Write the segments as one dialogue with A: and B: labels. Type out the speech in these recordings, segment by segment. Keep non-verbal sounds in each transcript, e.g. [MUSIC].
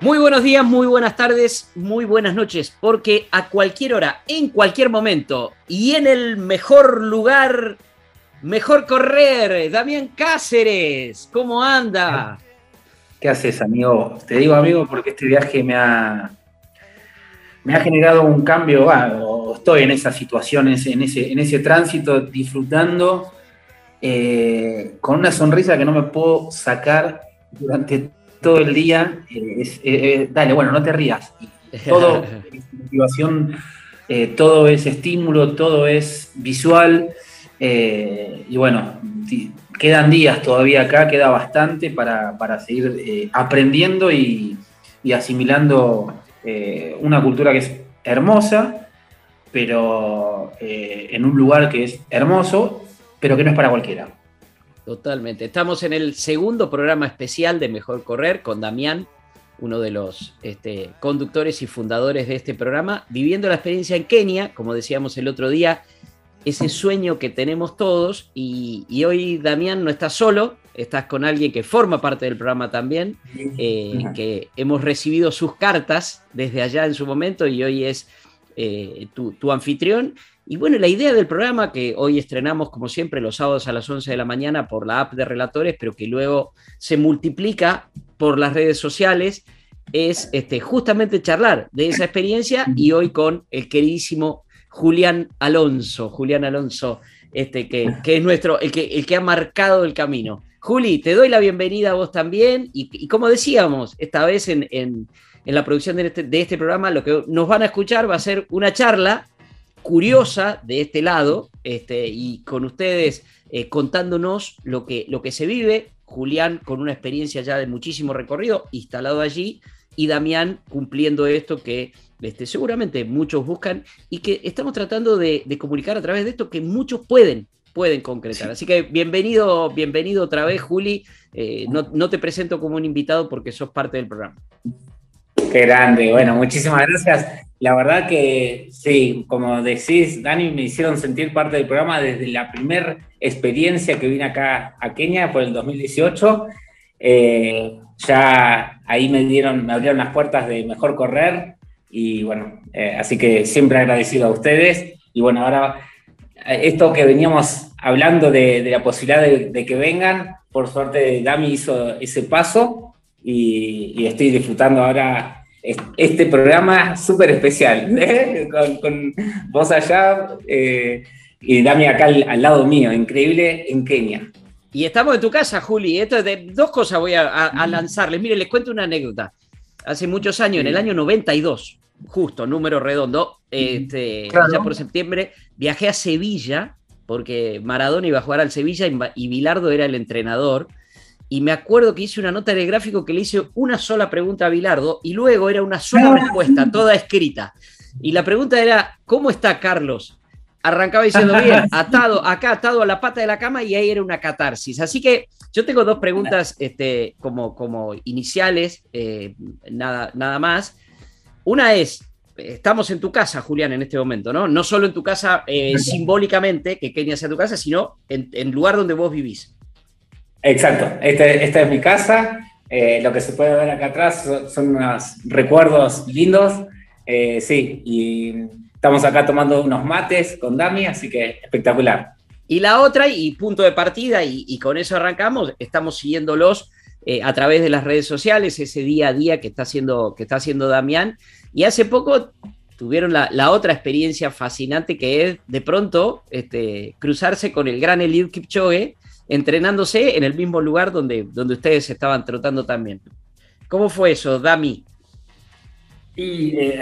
A: Muy buenos días, muy buenas tardes, muy buenas noches, porque a cualquier hora, en cualquier momento y en el mejor lugar, mejor correr, Damián Cáceres, ¿cómo anda?
B: ¿Qué haces, amigo? Te digo, amigo, porque este viaje me ha, me ha generado un cambio, estoy en esa situación, en ese, en ese tránsito, disfrutando, eh, con una sonrisa que no me puedo sacar durante todo el día. Eh, eh, dale, bueno, no te rías. [LAUGHS] Todo es motivación, todo es estímulo, todo es visual. y bueno, quedan días todavía acá, queda bastante para, seguir aprendiendo y, y asimilando eh, una cultura que es hermosa, pero eh, en un lugar que es hermoso, pero que no es para cualquiera.
A: Totalmente. Estamos en el segundo programa especial de Mejor Correr con Damián, uno de los este, conductores y fundadores de este programa, viviendo la experiencia en Kenia, como decíamos el otro día, ese sueño que tenemos todos y, y hoy Damián no está solo, estás con alguien que forma parte del programa también, eh, que hemos recibido sus cartas desde allá en su momento y hoy es eh, tu, anfitrión. Y bueno, la idea del programa que hoy estrenamos como siempre los sábados a las 11 de la mañana por la app de relatores, pero que luego se multiplica por las redes sociales, es este, justamente charlar de esa experiencia y hoy con el queridísimo Julián Alonso, Julián Alonso, este, que, es nuestro, el que, el que ha marcado el camino. Juli, te doy la bienvenida a vos también. Y, como decíamos, esta vez en, la producción este, de este, programa, lo que nos van a escuchar va a ser una charla curiosa de este lado este, y con ustedes eh, contándonos lo que, lo que se vive. Julián con una experiencia ya de muchísimo recorrido instalado allí y Damián cumpliendo esto que este, seguramente muchos buscan y que estamos tratando de, de comunicar a través de esto que muchos pueden pueden concretar. Así que bienvenido, bienvenido otra vez, Juli. Eh, no, te presento como un invitado porque sos parte del programa.
B: Qué grande, bueno, muchísimas gracias. La verdad que sí, como decís, Dani, me hicieron sentir parte del programa desde la primera experiencia que vine acá a Kenia por el 2018. Eh, ya ahí me dieron, me abrieron las puertas de mejor correr y bueno, eh, así que siempre agradecido a ustedes. Y bueno, ahora esto que veníamos hablando de, la posibilidad de, que vengan, por suerte Dami hizo ese paso y, estoy disfrutando ahora este programa súper especial, [LAUGHS] ¿eh? con, vos allá eh, y Dami acá al, lado mío, increíble en Kenia.
A: Y estamos en tu casa, Juli. Esto de dos cosas voy a, lanzarles. Mire, les cuento una anécdota. Hace muchos años, en el año 92, justo, número redondo, este, ya por septiembre, viajé a Sevilla porque Maradona iba a jugar al Sevilla y Bilardo era el entrenador. Y me acuerdo que hice una nota en el gráfico que le hice una sola pregunta a Bilardo y luego era una sola respuesta, toda escrita. Y la pregunta era, ¿cómo está Carlos? Arrancaba diciendo bien, [LAUGHS] atado, acá atado a la pata de la cama y ahí era una catarsis. Así que yo tengo dos preguntas este, como, como iniciales, eh, nada, nada más. Una es, estamos en tu casa, Julián, en este momento, ¿no? No solo en tu casa eh, simbólicamente, que Kenia sea tu casa, sino en el lugar donde vos vivís.
B: Exacto, este, esta es mi casa. Eh, lo que se puede ver acá atrás son, unos recuerdos lindos. Eh, sí, y estamos acá tomando unos mates con Dami, así que espectacular.
A: Y la otra, y punto de partida, y, con eso arrancamos, estamos siguiéndolos a través de las redes sociales, ese día a día que está haciendo, que está haciendo Damián. Y hace poco tuvieron la, otra experiencia fascinante que es de pronto este, cruzarse con el gran Eliud Kipchoge entrenándose en el mismo lugar donde, donde ustedes estaban trotando también. ¿Cómo fue eso, Dami?
B: Y, eh,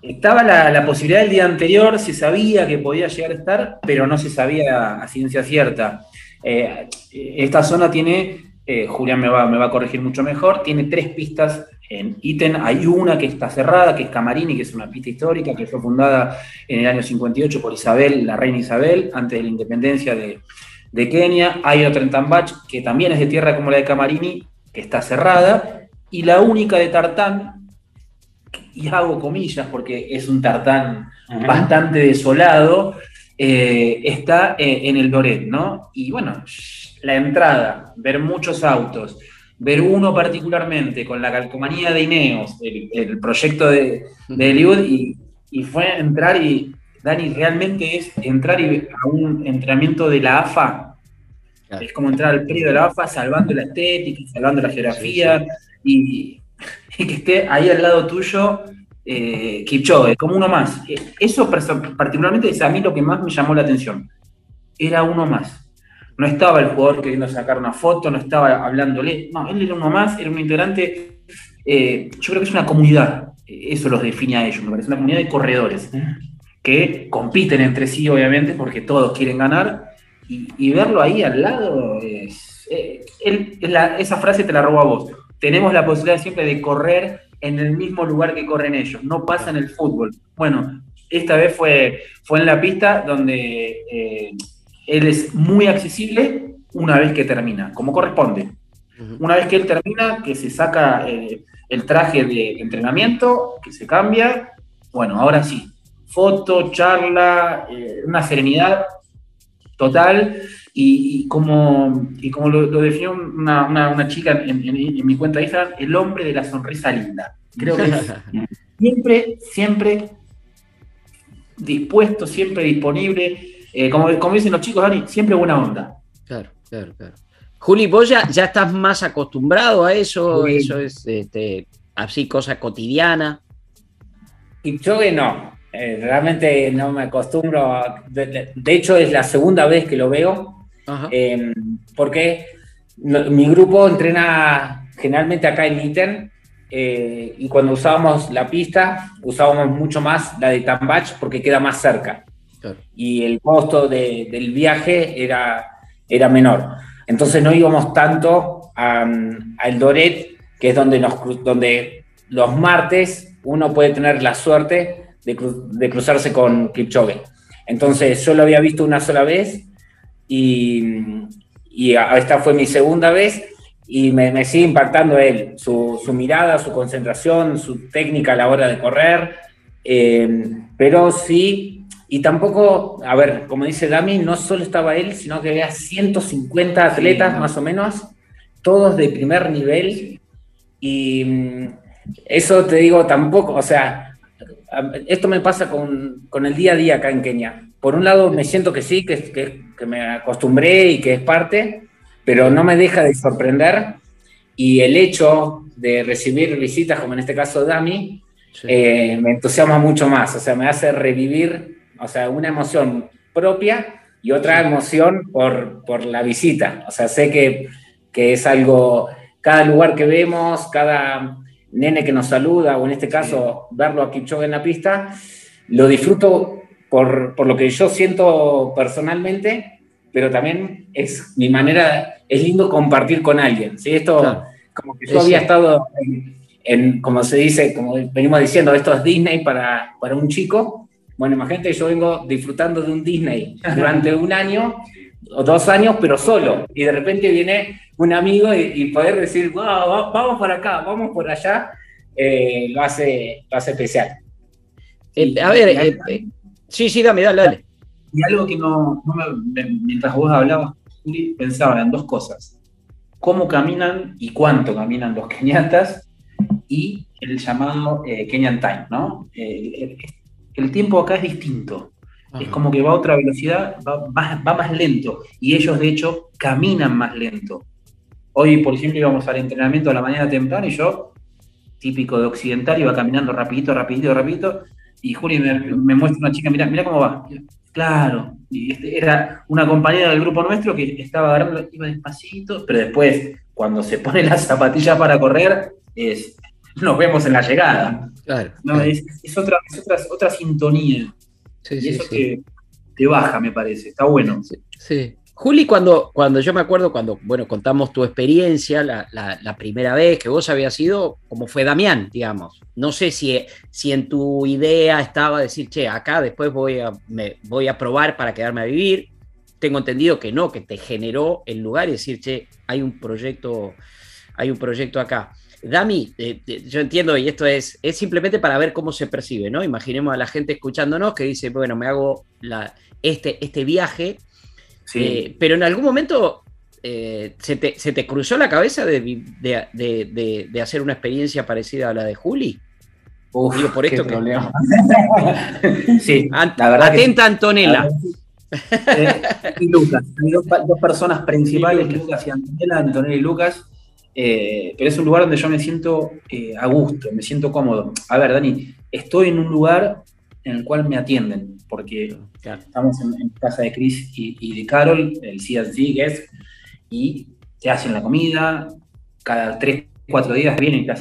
B: estaba la, posibilidad del día anterior, se sabía que podía llegar a estar, pero no se sabía a ciencia cierta. Eh, esta zona tiene, eh, Julián me va, me va a corregir mucho mejor, tiene tres pistas en ítem. Hay una que está cerrada, que es Camarini, que es una pista histórica, que fue fundada en el año 58 por Isabel, la reina Isabel, antes de la independencia de, de Kenia. Hay otra en Tambach, que también es de tierra como la de Camarini, que está cerrada. Y la única de Tartán, y hago comillas porque es un tartán bastante desolado, eh, está eh, en el Doret, ¿no? Y bueno, la entrada, ver muchos autos, ver uno particularmente con la calcomanía de Ineos, el, proyecto de, de Hollywood, y, fue entrar y, Dani, realmente es entrar a un entrenamiento de la AFA. Es como entrar al periodo de la AFA salvando la estética, salvando la geografía, y y que esté ahí al lado tuyo eh, Kipchoge, como uno más. Eso particularmente es a mí lo que más me llamó la atención. Era uno más. No estaba el jugador queriendo sacar una foto, no estaba hablándole. No, él era uno más, era un integrante. Eh, yo creo que es una comunidad. Eso los define a ellos, me parece. Una comunidad de corredores que compiten entre sí, obviamente, porque todos quieren ganar. Y, verlo ahí al lado es. Eh, esa frase te la robo a vos tenemos la posibilidad siempre de correr en el mismo lugar que corren ellos. No pasa en el fútbol. Bueno, esta vez fue, fue en la pista donde eh, él es muy accesible una vez que termina, como corresponde. Una vez que él termina, que se saca eh, el traje de entrenamiento, que se cambia, bueno, ahora sí, foto, charla, eh, una serenidad total y, como, como lo, definió una, chica en, mi cuenta de Instagram, el hombre de la sonrisa linda. Creo que [LAUGHS] siempre, siempre dispuesto, siempre disponible. Eh, como, como, dicen los chicos, Dani, siempre buena onda.
A: Claro, claro, claro. Juli, vos ya, estás más acostumbrado a eso, eso es este, así cosa cotidiana.
C: que no, eh, realmente no me acostumbro. de, hecho, es la segunda vez que lo veo. Em, porque mi grupo entrena generalmente acá en ITEN eh, y cuando usábamos la pista usábamos mucho más la de Tambach porque queda más cerca y el costo del viaje era, era menor. Entonces no íbamos tanto al Doret, que es donde, nos, donde los martes uno puede tener la suerte de, de cruzarse con Kipchoge. Entonces yo lo había visto una sola vez y, esta fue mi segunda vez y me, sigue impactando él, su, mirada, su concentración, su técnica a la hora de correr, eh, pero sí, y tampoco, a ver, como dice Dami, no solo estaba él, sino que había 150 atletas más o menos, todos de primer nivel, y mm, eso te digo tampoco, o sea, esto me pasa con, con el día a día acá en Kenia. Por un lado me siento que sí, que, que, me acostumbré y que es parte, pero no me deja de sorprender. Y el hecho de recibir visitas, como en este caso Dami, eh, me entusiasma mucho más, o sea, me hace revivir, o sea, una emoción propia y otra emoción por, por, la visita, o sea, sé que, que, es algo, cada lugar que vemos, cada nene que nos saluda, o en este caso verlo a Kipchoge en la pista, lo disfruto por, lo que yo siento personalmente, pero también es mi manera, es lindo compartir con alguien. ¿sí? Esto, como que yo había estado en, como se dice, como venimos diciendo, esto es Disney para, para un chico. Bueno, imagínate, yo vengo disfrutando de un Disney durante un año o dos años, pero solo. Y de repente viene un amigo y, poder decir, wow, vamos por acá, vamos por allá, eh, lo, hace, lo hace especial.
A: Eh, a ver, eh, Sí, sí, dame, dale, dale.
B: Y algo que no, me, mientras vos hablabas, Juli, pensaba en dos cosas. Cómo caminan y cuánto caminan los keniatas y el llamado Kenyan Time, ¿no? El, tiempo acá es distinto. Es como que va a otra velocidad, va, va, más lento. Y ellos, de hecho, caminan más lento. Hoy, por ejemplo, íbamos al entrenamiento a la mañana temprano y yo, típico de occidental, iba caminando rapidito, rapidito, rapidito, y Juli me, muestra una chica, mira, mira cómo va. Claro, y este, era una compañera del grupo nuestro que estaba agarrando, iba despacito, pero después, cuando se pone las zapatillas para correr, es nos vemos en la llegada. Claro. Es, otra, otra, sintonía. Y eso Te, te, baja, me parece. Está bueno.
A: Sí. Juli, cuando, cuando yo me acuerdo, cuando, bueno, contamos tu experiencia la, primera vez que vos habías ido, como fue Damián, digamos. No sé si, si en tu idea estaba decir, che, acá después voy a, me, voy a probar para quedarme a vivir. Tengo entendido que no, que te generó el lugar y decir, che, hay un proyecto, hay un proyecto acá. Dami, eh, eh, yo entiendo, y esto es, es simplemente para ver cómo se percibe, ¿no? Imaginemos a la gente escuchándonos que dice, bueno, me hago la, este, este viaje eh, pero en algún momento eh, ¿se, te, cruzó la cabeza de, hacer una experiencia parecida a la de Juli?
B: Digo, por esto que... [LAUGHS]
A: sí, la verdad Atenta, Antonella.
B: Eh, y Lucas. Hay dos, personas principales, Lucas y Antonella, Antonella y Lucas. Pero es un lugar donde yo me siento a gusto, me siento cómodo. A ver, Dani, estoy en un lugar en el cual me atienden, porque estamos en, casa de Chris y, de Carol, el CNC Guest, y te hacen la comida, cada tres, cuatro días vienen y te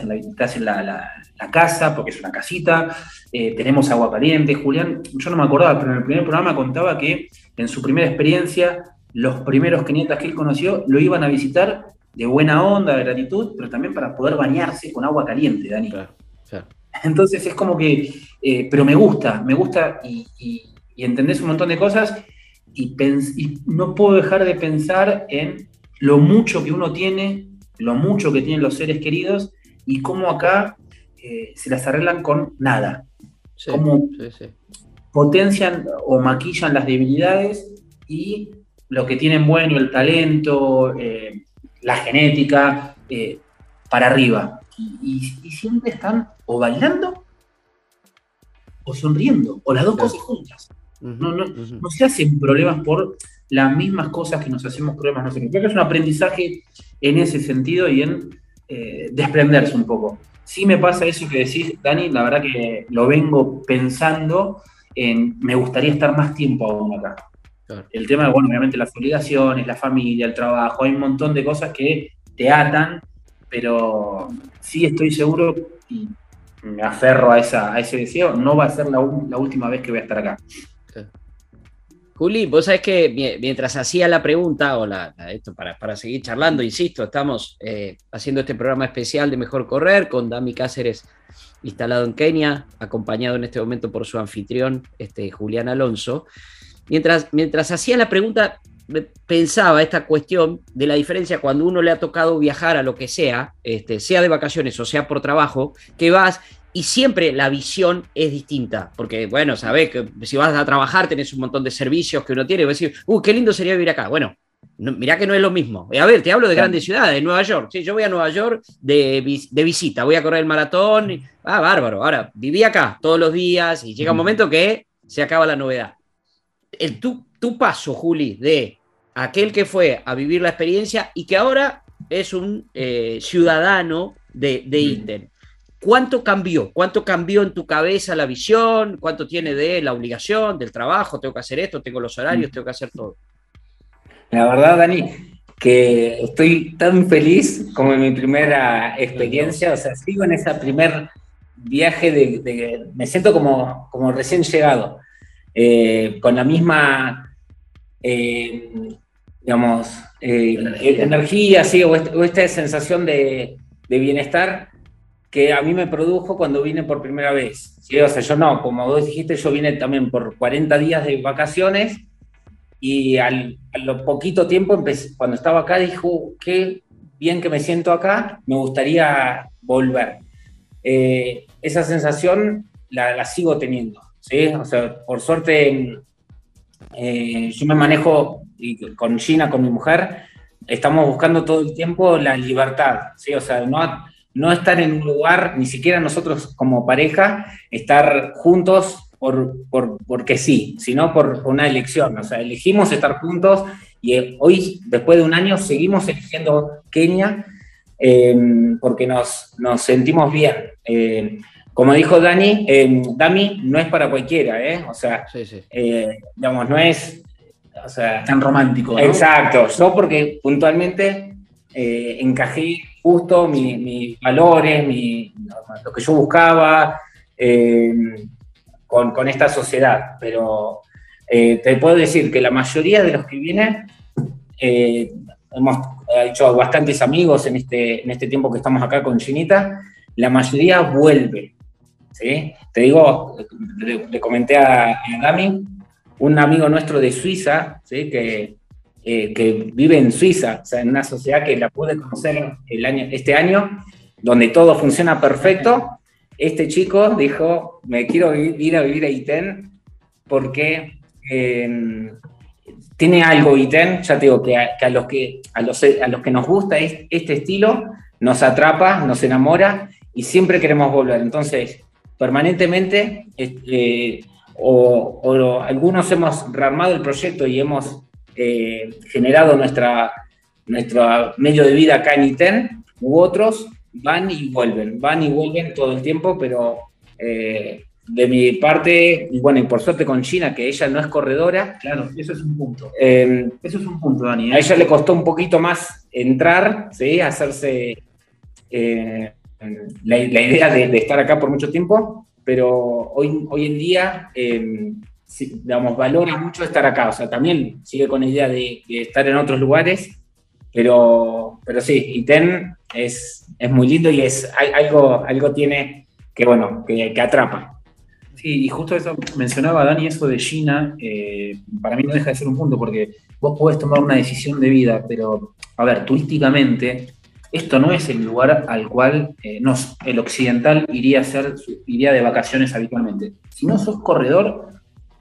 B: hacen la, casa, porque es una casita, eh, tenemos agua caliente. Julián, yo no me acordaba, pero en el primer programa contaba que en su primera experiencia, los primeros keniatas que él conoció lo iban a visitar de buena onda, de gratitud, pero también para poder bañarse con agua caliente, Dani. Entonces es como que, eh, pero me gusta, me gusta y, entendés un montón de cosas y, no puedo dejar de pensar en lo mucho que uno tiene, lo mucho que tienen los seres queridos y cómo acá eh, se las arreglan con nada. cómo potencian o maquillan las debilidades y lo que tienen bueno, el talento, eh, la genética, para arriba y, siempre están o bailando o sonriendo, o las dos cosas juntas. no, no, se hacen problemas por las mismas cosas que nos hacemos problemas nosotros. Creo que es un aprendizaje en ese sentido y en eh, desprenderse un poco. Sí me pasa eso que decís, Dani, la verdad que lo vengo pensando en, me gustaría estar más tiempo aún acá. El tema, bueno, obviamente las obligaciones, la familia, el trabajo, hay un montón de cosas que te atan pero sí estoy seguro y me aferro a, esa, ese deseo, no va a ser la, última vez que voy a estar acá.
A: Juli, vos sabés que mientras hacía la pregunta, o la, esto para, seguir charlando, insisto, estamos eh, haciendo este programa especial de Mejor Correr con Dami Cáceres instalado en Kenia, acompañado en este momento por su anfitrión, este, Julián Alonso. Mientras, mientras hacía la pregunta, pensaba esta cuestión de la diferencia cuando uno le ha tocado viajar a lo que sea, este, sea de vacaciones o sea por trabajo, que vas y siempre la visión es distinta, porque bueno, sabes que si vas a trabajar tenés un montón de servicios que uno tiene, y vas a decir, uh, qué lindo sería vivir acá. Bueno, mirá que no es lo mismo. A ver, te hablo de grandes ciudades, de Nueva York. Sí, yo voy a Nueva York de, de, visita, voy a correr el maratón. Ah, bárbaro. Ahora, viví acá todos los días y llega un momento que se acaba la novedad. El, tú, tu paso, Juli, de aquel que fue a vivir la experiencia y que ahora es un eh, ciudadano de, de mm. ¿Cuánto cambió? ¿Cuánto cambió en tu cabeza la visión? ¿Cuánto tiene de la obligación, del trabajo? Tengo que hacer esto, tengo los horarios, tengo que hacer todo.
C: La verdad, Dani, que estoy tan feliz como en mi primera experiencia, o sea, sigo en ese primer viaje de, me siento como, como recién llegado, eh, con la misma eh, digamos, eh, energía, sí, o, esta sensación de, bienestar que a mí me produjo cuando vine por primera vez. ¿sí? O sea, yo no, como vos dijiste, yo vine también por 40 días de vacaciones y al, a lo poquito tiempo, empecé, cuando estaba acá, dijo, qué bien que me siento acá, me gustaría volver. Eh, esa sensación la, la, sigo teniendo, ¿sí? O sea, por suerte eh, yo me manejo con Gina, con mi mujer, estamos buscando todo el tiempo la libertad, ¿sí? O sea, no, no estar en un lugar, ni siquiera nosotros como pareja, estar juntos por, por, porque sí, sino por una elección. O sea, elegimos estar juntos y eh, hoy, después de un año, seguimos eligiendo Kenia eh, porque nos, nos, sentimos bien. Como dijo Dani, eh, Dami no es para cualquiera, ¿eh? O sea, eh, digamos, no es
B: tan romántico.
C: Exacto, yo porque puntualmente eh, encajé justo mis valores, mi, lo que yo buscaba eh, con, esta sociedad. Pero eh, te puedo decir que la mayoría de los que vienen, eh, hemos hecho bastantes amigos en este, en este tiempo que estamos acá con Chinita, la mayoría vuelve. Te digo, le, comenté a, Dami, un amigo nuestro de Suiza, ¿sí? que eh, vive en Suiza, en una sociedad que la pude conocer el año, este año, donde todo funciona perfecto, este chico dijo, me quiero ir a vivir a ITEN porque em, tiene algo ITEN, ya te digo, que a, los, que, a los que nos gusta este estilo, nos atrapa, nos enamora y siempre queremos volver. Entonces, permanentemente, eh, o, o, algunos hemos rearmado el proyecto y hemos eh, generado nuestra, nuestro medio de vida acá en ITEN, u otros van y vuelven, van y vuelven todo el tiempo, pero eh, de mi parte, y bueno, y por suerte con China, que ella no es corredora.
B: Claro, eso es un punto.
C: Eh, eso es un punto, Dani. A ella le costó un poquito más entrar, ¿sí? hacerse la, idea de, estar acá por mucho tiempo, pero hoy, hoy en día digamos, valora mucho estar acá. O sea, también sigue con la idea de, estar en otros lugares, pero, pero sí, ITEN es, es muy lindo y es algo, algo tiene que, bueno, que, atrapa.
B: Sí, y justo eso mencionaba Dani, eso de China, eh, para mí no deja de ser un punto, porque vos podés tomar una decisión de vida, pero, a ver, turísticamente, esto no es el lugar al cual eh, el occidental iría a hacer, iría de vacaciones habitualmente. Si no sos corredor,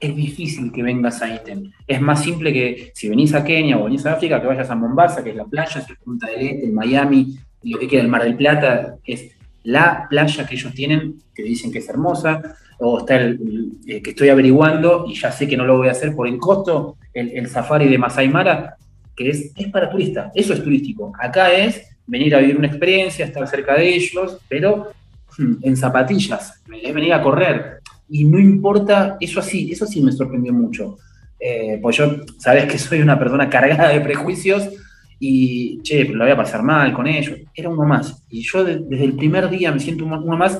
B: es difícil que vengas a ítem. Es más simple que si venís a Kenia o venís a África, que vayas a Mombasa, que es la playa, es el Punta del Este, el Miami, lo que queda el Mar del Plata, es la playa que ellos tienen, que dicen que es hermosa, o está el, eh, que estoy averiguando y ya sé que no lo voy a hacer por el costo, el, safari de Masai Mara, que es, es para turistas, eso es turístico. Acá es venir a vivir una experiencia, estar cerca de ellos, pero hmm, en zapatillas, venir a correr, y no importa, eso sí, eso sí me sorprendió mucho. Eh, pues yo, sabes que soy una persona cargada de prejuicios y, che, lo voy a pasar mal con ellos. Era uno más. Y yo desde el primer día me siento uno, más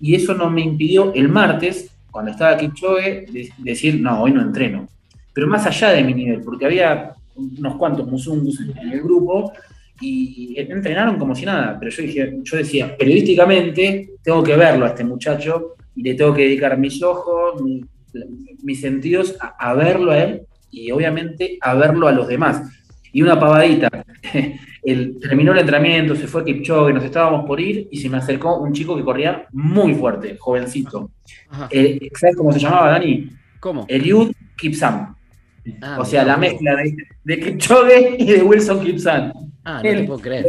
B: y eso no me impidió el martes, cuando estaba aquí Choe, decir, no, hoy no entreno. Pero más allá de mi nivel, porque había unos cuantos musungus en el grupo y entrenaron como si nada, pero yo, dije, yo decía, periodísticamente tengo que verlo a este muchacho y le tengo que dedicar mis ojos, mis sentidos a, verlo a él y obviamente a verlo a los demás. Y una pavadita, [LAUGHS] el, terminó el entrenamiento, se fue Kipchoge, nos estábamos por ir y se me acercó un chico que corría muy fuerte, jovencito. Eh, ¿Sabes cómo se llamaba, Dani?
A: ¿Cómo?
B: Eliud Kipsam. Ah, o sea, la mezcla de, de, Kipchoge y de Wilson Kipsam.
A: Ah, no te puedo creer.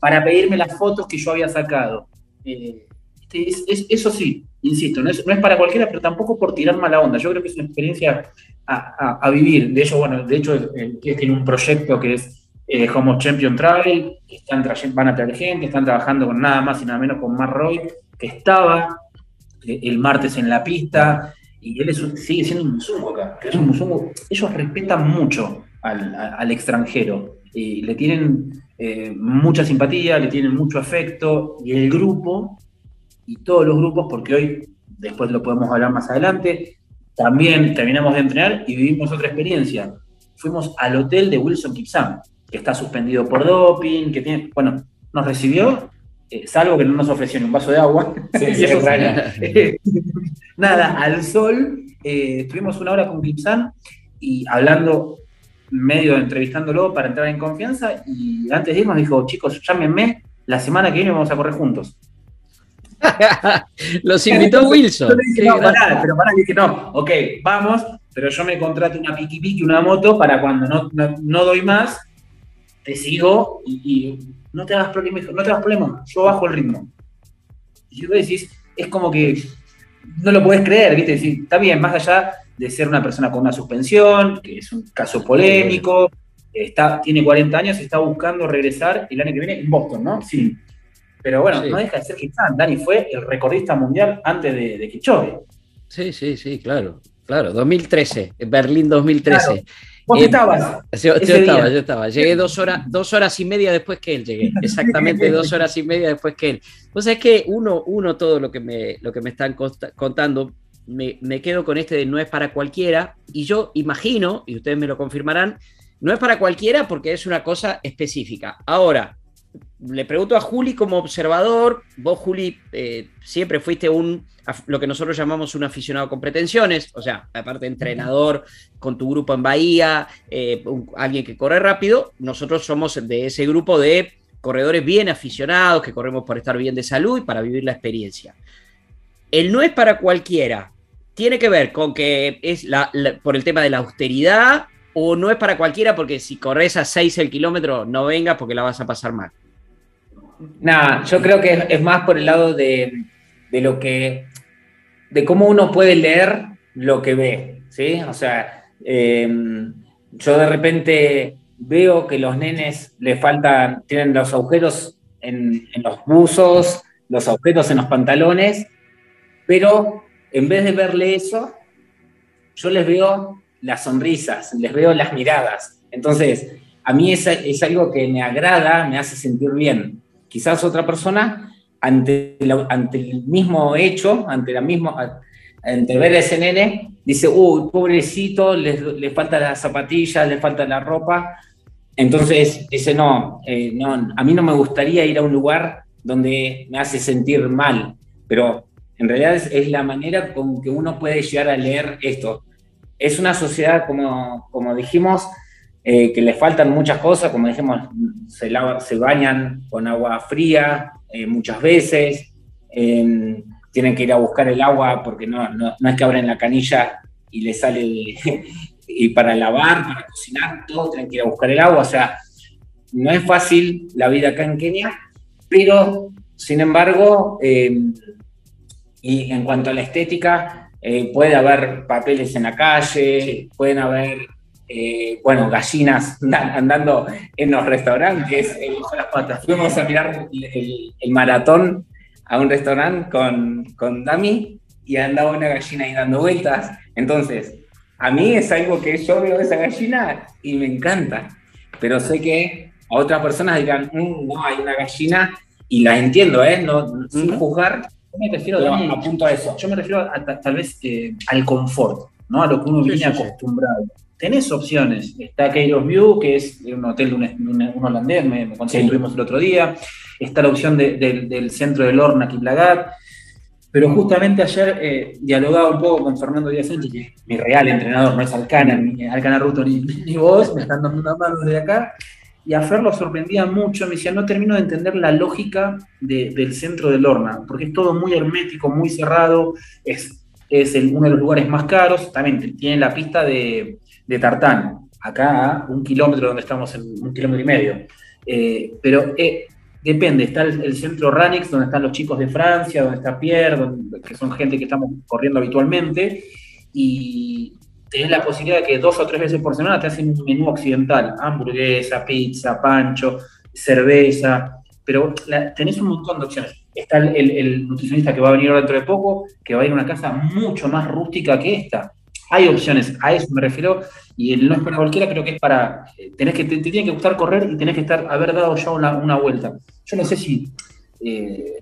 B: Para pedirme las fotos que yo había sacado. Eh, eso sí, insisto, no es, para cualquiera, pero tampoco por tirar mala onda. Yo creo que es una experiencia a, vivir. De hecho, bueno, de hecho, tiene un proyecto que es eh, Homo Champion Travel, que están van a traer gente, están trabajando con nada más y nada menos con Mark Roy, que estaba eh, el martes en la pista, y él sigue siendo un musungo acá, es un musungo. Ellos respetan mucho al, extranjero, y le tienen eh, mucha simpatía, le tienen mucho afecto, y el grupo y todos los grupos, porque hoy, después lo podemos hablar más adelante, también terminamos de entrenar y vivimos otra experiencia. Fuimos al hotel de Wilson Kipsam, que está suspendido por doping, que tiene, bueno, nos recibió, eh, salvo que no nos ofreció ni un vaso de agua. [LAUGHS] Nada, al sol, eh, estuvimos una hora con Kipsam y hablando, medio entrevistándolo para entrar en confianza, y antes de irnos dijo, chicos, llámenme, la semana que viene vamos a correr juntos. [LAUGHS]
A: Los invitó Wilson.
B: no, pará, pero pará, dije, no, ok, vamos, pero yo me contrato una piqui piqui, una moto, para cuando no, doy más, te sigo y, no te hagas problema, no te hagas problema, yo bajo el ritmo. Y vos decís, es como que no lo puedes creer, ¿viste? está bien, más allá de ser una persona con una suspensión, que es un caso polémico, está, tiene 40 años, está buscando regresar el año que viene en Boston, ¿no? Sí. Pero bueno, no deja de ser Kipsam. Dani fue el recordista mundial antes de, de
A: Sí, sí, sí, claro. Claro, 2013, Berlín 2013.
B: ¿Vos eh, estabas? [LAUGHS]
A: Yo, estaba, yo estaba. Llegué dos horas, dos horas y media después que él llegué. [LAUGHS] Exactamente dos horas y media después que él. Pues es que uno, uno todo lo que me, lo que me están contando, me, quedo con este de no es para cualquiera. Y yo imagino, y ustedes me lo confirmarán, no es para cualquiera porque es una cosa específica. Ahora, le pregunto a Juli como observador, vos Juli eh, siempre fuiste un, lo que nosotros llamamos un aficionado con pretensiones, o sea, aparte entrenador con tu grupo en Bahía, eh, alguien que corre rápido, nosotros somos de ese grupo de corredores bien aficionados, que corremos por estar bien de salud y para vivir la experiencia. El no es para cualquiera, tiene que ver con que es por el tema de la austeridad o no es para cualquiera porque si corres a 6 el kilómetro no vengas porque la vas a pasar mal.
C: Nada, yo creo que es, más por el lado de, lo que, de cómo uno puede leer lo que ve, ¿sí? O sea, em, yo de repente veo que los nenes le faltan, tienen los agujeros en, en, los buzos, los agujeros en los pantalones, pero en vez de verle eso, yo les veo las sonrisas, les veo las miradas. Entonces, a mí es, es algo que me agrada, me hace sentir bien. Quizás otra persona, ante, ante el mismo hecho, ante, la misma, ante ver a ese nene, dice, uy, pobrecito, le, falta la zapatilla, le falta la ropa. Entonces dice, no, eh, no, a mí no me gustaría ir a un lugar donde me hace sentir mal, pero en realidad es, la manera con que uno puede llegar a leer esto. Es una sociedad, como, como dijimos, eh, que les faltan muchas cosas, como dijimos, se, se bañan con agua fría eh, muchas veces, tienen que ir a buscar el agua porque no, no, es que abren la canilla y les sale, [LAUGHS] y para lavar, para cocinar, todos tienen que ir a buscar el agua, o sea, no es fácil la vida acá en Kenia, pero sin embargo, eh, y en cuanto a la estética, puede haber papeles en la calle, pueden haber eh, bueno, gallinas andando en los restaurantes. [LAUGHS] Fuimos a mirar el, maratón a un restaurante con, con Dami y andaba una gallina ahí dando vueltas. Entonces, a mí es algo que yo veo esa gallina y me encanta, pero sé que a otras personas dirán, mm, no, hay una gallina y la entiendo, ¿eh? No, sin juzgar.
B: Yo me refiero a, a eso. Yo me refiero a, tal vez eh, al confort, ¿no? A lo que uno viene acostumbrado tenés opciones. Está Kairos View, que es un hotel de un, holandés, me, me el otro día. Está la opción del centro de Lorna, Kiplagat. Pero justamente ayer eh, dialogaba un poco con Fernando Díaz Sánchez, que es mi real entrenador, no es Alcana, ni Alcana Ruto, ni, ni vos, me están dando una mano desde acá. Y a Fer lo sorprendía mucho, me decía, no termino de entender la lógica del centro de Lorna, porque es todo muy hermético, muy cerrado, es, es uno de los lugares más caros, también tiene la pista de, de Tartán, acá un kilómetro donde estamos en un kilómetro y medio. Eh, pero eh, depende, está el, centro Ranix, donde están los chicos de Francia, donde está Pierre, que son gente que estamos corriendo habitualmente, y tenés la posibilidad de que dos o tres veces por semana te hacen un menú occidental, hamburguesa, pizza, pancho, cerveza, pero tenés un montón de opciones. Está el, nutricionista que va a venir dentro de poco, que va a ir a una casa mucho más rústica que esta. Hay opciones, a eso me refiero, y no es para cualquiera, creo que es para. Eh, tenés que, te, tiene que gustar correr y tenés que estar, haber dado ya una, vuelta. Yo no sé si. Eh,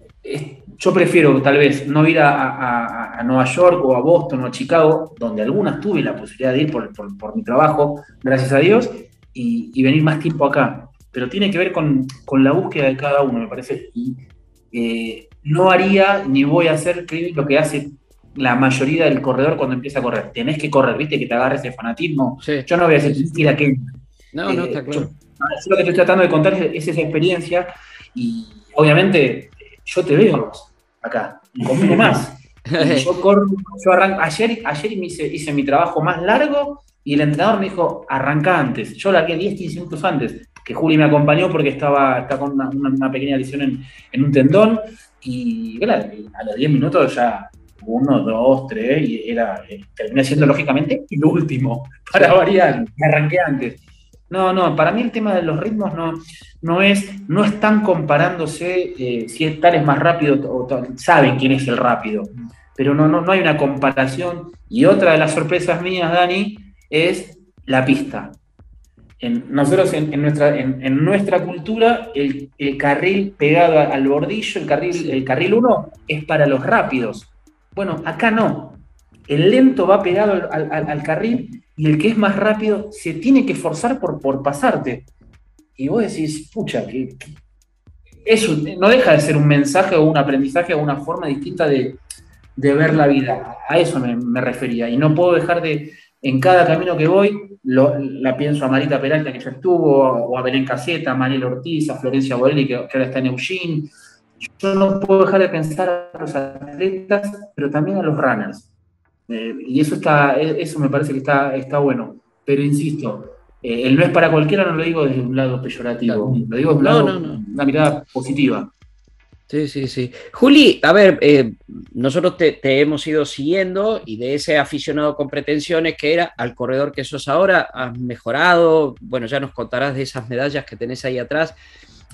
B: yo prefiero tal vez no ir a, Nueva York o a Boston o a Chicago, donde algunas tuve la posibilidad de ir por, mi trabajo, gracias a Dios, y, venir más tiempo acá. Pero tiene que ver con, la búsqueda de cada uno, me parece. Y eh, no haría ni voy a hacer lo que hace la mayoría del corredor cuando empieza a correr. Tenés que correr, viste, que te agarres ese fanatismo. Yo no voy a decir ir que. No, no, eh, está claro. lo que estoy tratando de contar es, esa experiencia y obviamente yo te veo acá, conmigo más. [LAUGHS] yo corro, yo arranco. Ayer, ayer hice, hice mi trabajo más largo y el entrenador me dijo, arranca antes. Yo largué 10, 15 minutos antes, que Juli me acompañó porque estaba, con una, pequeña lesión en, en, un tendón. Y claro, a los 10 minutos ya uno, dos, tres, y era, eh, terminé siendo lógicamente el último, [LAUGHS] para variar, me arranqué antes. No, no, para mí el tema de los ritmos no, no es, no están comparándose eh, si tal es más rápido o saben quién es el rápido, pero no, no, no hay una comparación. Y otra de las sorpresas mías, Dani, es la pista. nosotros en, nuestra, en, nuestra cultura, el, carril pegado al bordillo, el carril, el carril 1, es para los rápidos. Bueno, acá no. El lento va pegado al, carril y el que es más rápido se tiene que esforzar por, por pasarte. Y vos decís, pucha, que, eso no deja de ser un mensaje o un aprendizaje o una forma distinta de, ver la vida. A eso me, refería. Y no puedo dejar de, en cada camino que voy, la pienso a Marita Peralta, que ya estuvo, o a Belén Caseta, a Mariel Ortiz, a Florencia Borelli, que, ahora está en Eugene. Yo no puedo dejar de pensar a los atletas, pero también a los runners. Eh, y eso, está, eso me parece que está, está bueno. Pero insisto, eh, el no es para cualquiera no lo digo desde un lado peyorativo, lo digo desde una mirada positiva.
A: Sí, sí, sí. Juli, a ver, eh, nosotros te, hemos ido siguiendo y de ese aficionado con pretensiones que era al corredor que sos ahora, has mejorado, bueno, ya nos contarás de esas medallas que tenés ahí atrás,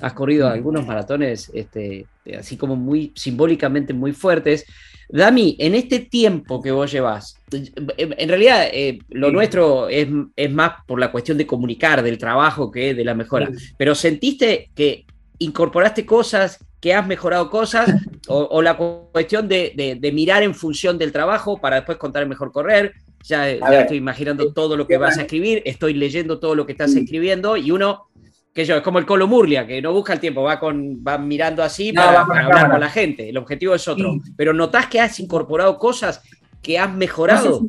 A: has corrido algunos maratones, este, así como muy simbólicamente muy fuertes. Dami, en este tiempo que vos llevas, en realidad eh, lo nuestro es, más por la cuestión de comunicar, del trabajo que de la mejora, pero ¿sentiste que incorporaste cosas, que has mejorado cosas, [LAUGHS] o, la cuestión de, mirar en función del trabajo para después contar el mejor correr? Ya, estoy imaginando todo lo que vas a escribir, estoy leyendo todo lo que estás escribiendo y uno que yo, es como el Colo Murlia, que no busca el tiempo, va, con, va mirando así para, hablar con la gente. El objetivo es otro. Pero notás que has incorporado cosas que has mejorado.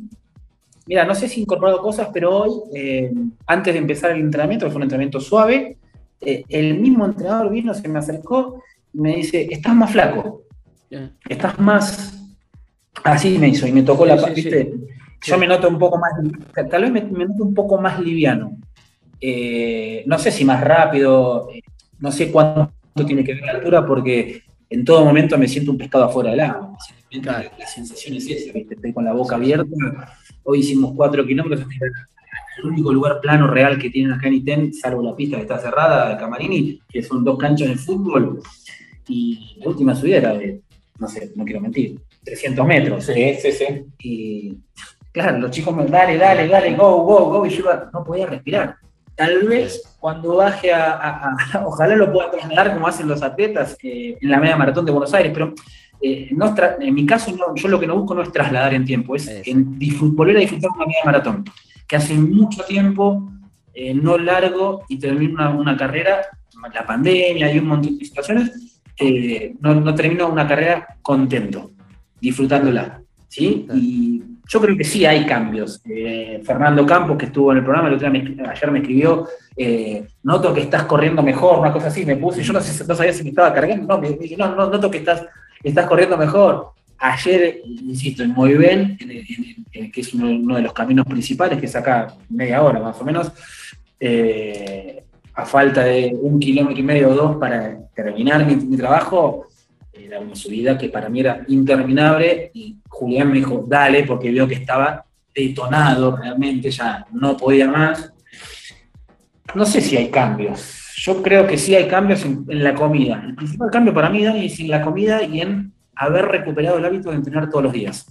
B: mira, no sé si he incorporado cosas, pero hoy, eh, antes de empezar el entrenamiento, que fue un entrenamiento suave, eh, el mismo entrenador vino, se me acercó y me dice, estás más flaco, estás más... Así me hizo y me tocó la... ¿viste? Yo me noto un poco más, tal vez me noto un poco más liviano. Eh, no sé si más rápido, eh, no sé cuánto tiene que ver la altura, porque en todo momento me siento un pescado afuera del agua. La, sensación es esa, estoy con la boca abierta. Hoy hicimos cuatro kilómetros, el único lugar plano real que tienen acá en Iten, salvo la pista que está cerrada de Camarini, que son dos canchas de fútbol. Y la última subida era de, no sé, no quiero mentir, 300 metros. Sí, sí, sí. Y claro, los chicos me, dale, dale, dale, go, go, go, y yo no podía respirar. Tal vez cuando baje a, [LAUGHS] ojalá lo pueda trasladar como hacen los atletas eh, en la media maratón de Buenos Aires, pero eh, en mi caso yo lo que no busco no es trasladar en tiempo, es volver a disfrutar una media maratón, que hace mucho tiempo, eh, no largo, y termino una, carrera, la pandemia y un montón de situaciones, no, no termino una carrera contento, disfrutándola. ¿sí? Y yo creo que sí hay cambios. Eh, Fernando Campos, que estuvo en el programa, el ayer me escribió, eh, noto que estás corriendo mejor, una cosa así, me puse, yo no, sabía si me estaba cargando, no, me dije, no, no, noto que estás, estás corriendo mejor. Ayer, insisto, en Moiven, en, que es uno, de los caminos principales, que saca media hora más o menos, eh, a falta de un kilómetro y medio o dos para terminar mi trabajo, era una subida que para mí era interminable y Julián me dijo, dale, porque vio que estaba detonado realmente, ya no podía más. No sé si hay cambios. Yo creo que sí hay cambios en, la comida. El principal cambio para mí, Dani, es en la comida y en haber recuperado el hábito de entrenar todos los días.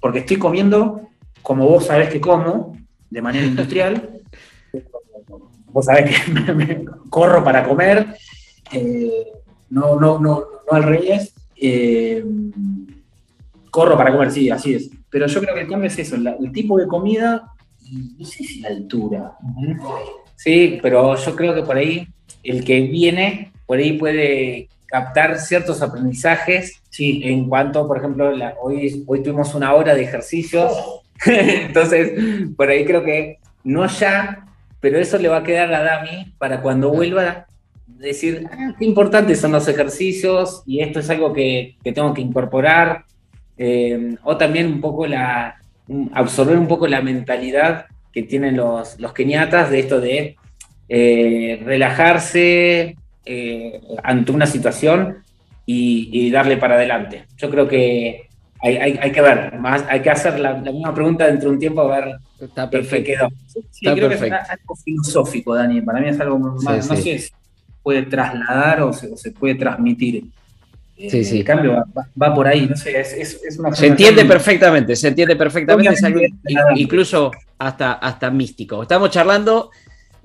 B: Porque estoy comiendo como vos sabés que como, de manera industrial. [LAUGHS] vos sabés que [LAUGHS] corro para comer. Eh, no, no, no, no al Reyes. Eh, corro para comer, sí, así es. Pero yo creo que el cambio es eso, el tipo de comida y no sé si la altura.
C: Sí, pero yo creo que por ahí el que viene, por ahí puede captar ciertos aprendizajes sí. en cuanto, por ejemplo, hoy, hoy tuvimos una hora de ejercicios, [LAUGHS] entonces por ahí creo que no ya, pero eso le va a quedar a Dami para cuando vuelva decir, ah, qué importantes son los ejercicios y esto es algo que, tengo que incorporar, eh, o también un poco la, absorber un poco la mentalidad que tienen los, los keniatas de esto de eh, relajarse eh, ante una situación y, darle para adelante. Yo creo que hay, que ver, más, hay que hacer la, misma pregunta dentro de un tiempo a ver
B: Está perfecto. qué quedó. Sí, creo que es algo filosófico, Dani. Para mí es algo más, no sé, puede trasladar o se, puede transmitir. Sí, sí. El cambio va, por ahí, no sé, es, una
A: Se entiende perfectamente, se entiende perfectamente, incluso hasta, hasta místico. Estamos charlando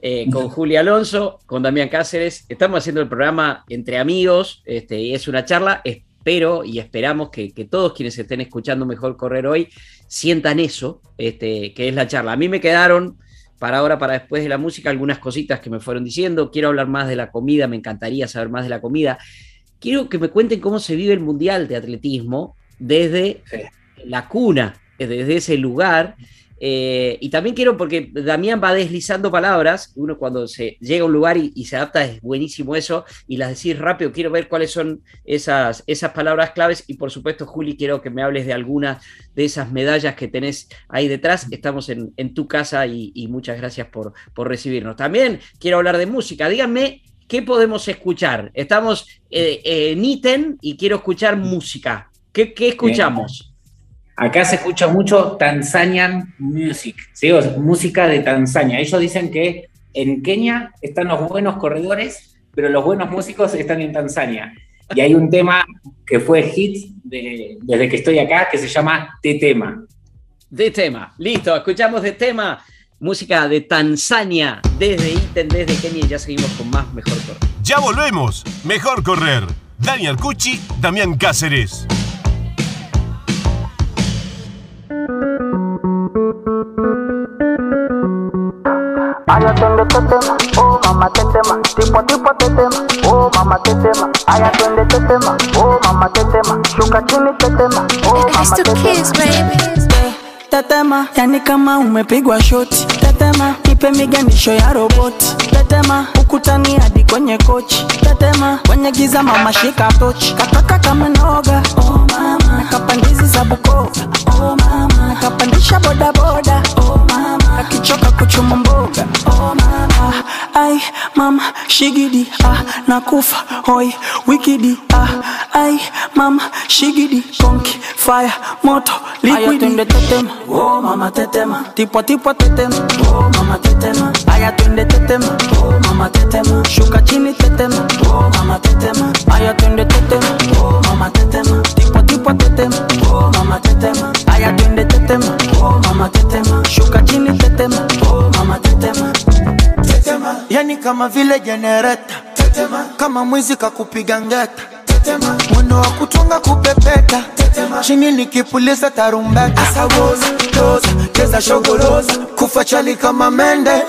A: eh, con [LAUGHS] Julia Alonso, con Damián Cáceres, estamos haciendo el programa entre amigos, este, y es una charla, espero y esperamos que, todos quienes estén escuchando Mejor Correr hoy sientan eso, este, que es la charla. A mí me quedaron para ahora, para después de la música, algunas cositas que me fueron diciendo. Quiero hablar más de la comida, me encantaría saber más de la comida. Quiero que me cuenten cómo se vive el Mundial de Atletismo desde la cuna, desde ese lugar. Eh, y también quiero, porque Damián va deslizando palabras, uno cuando se llega a un lugar y, se adapta es buenísimo eso, y las decís rápido, quiero ver cuáles son esas, esas palabras claves, y por supuesto, Juli, quiero que me hables de alguna de esas medallas que tenés ahí detrás, estamos en, tu casa y, muchas gracias por, por recibirnos. También quiero hablar de música, díganme ¿qué podemos escuchar? Estamos eh, en ítem y quiero escuchar música. ¿Qué, escuchamos?
C: Acá se escucha mucho Tanzanian Music, ¿sí? música de Tanzania. Ellos dicen que en Kenia están los buenos corredores, pero los buenos músicos están en Tanzania. Y hay un tema que fue hit desde que estoy acá que se llama De Tema.
A: De Tema, listo, escuchamos De Tema música de Tanzania, desde Iten, desde Kenia, y ya seguimos con más Mejor Correr.
D: Ya volvemos, Mejor Correr. Daniel Cucci, Damián Cáceres.
E: Ay, atiende este tema, oh mamá te tema, tipo tipo te tema, oh mamá te tema, ay atiende este tema, oh mamá te tema, shuka chini te tema, oh mamá te tema. Tetema, yani kama umepigwa shoti. Tetema, nipe miganisho ya roboti. Tetema, ukutani hadi kwenye kochi. Tetema, kwenye giza mama shika tochi. Kataka kama noga, oh mama. Nakapandizi za Bukoba, oh mama. Nakapandisha boda boda, oh mama. Akichoka kuchuma mboga, oh mama. Ai, mama, shigidi, ah, nakufa, hoi, wikidi, ah. Ai, mama, shigidi, konki, fire, moto, liquidi. Aya tetema, oh mama tetema. Tipo tipo tetema, oh mama tetema. Aya twende tetema, oh mama tetema. Shuka chini tetema, oh mama tetema. Aya twende tetema, oh mama tetema. Tipo tipo tetema, oh mama tetema. Aya twende tetema, oh mama tetema. Shuka chini yani kama vile jenereta. Tetema, kama mwizi kakupiga ngeta. Tetema, mwendo wa kutunga kupepeta. Chini nikipuliza tarumbeta. Asawoza toza cheza shogoroza kufa chali kama mende.